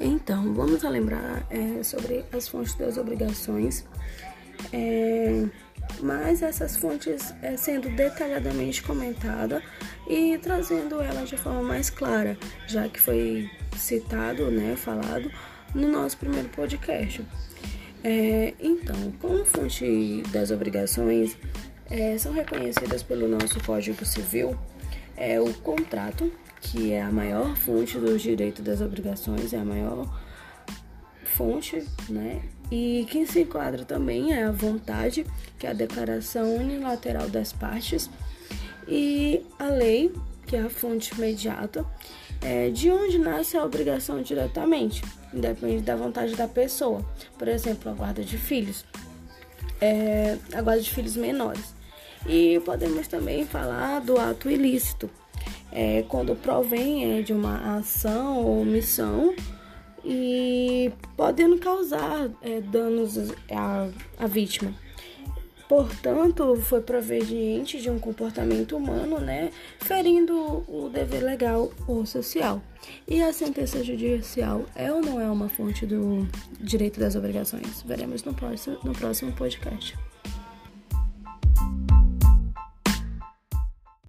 Então, vamos lembrar é, sobre as fontes das obrigações, é, mas essas fontes é, sendo detalhadamente comentada e trazendo elas de forma mais clara, já que foi citado, né, falado no nosso primeiro podcast. É, então, como fonte das obrigações é, são reconhecidas pelo nosso Código Civil, é o contrato, que é a maior fonte dos direitos das obrigações, é a maior fonte, né? E quem se enquadra também é a vontade, que é a declaração unilateral das partes, e a lei, que é a fonte imediata, é, de onde nasce a obrigação diretamente, independe da vontade da pessoa. Por exemplo, a guarda de filhos, é, a guarda de filhos menores. E podemos também falar do ato ilícito, é, quando provém é, de uma ação ou omissão e podendo causar é, danos à, à vítima. Portanto, foi proveniente de um comportamento humano, né, ferindo o dever legal ou social. E a sentença judicial é ou não é uma fonte do direito das obrigações? Veremos no próximo, no próximo podcast.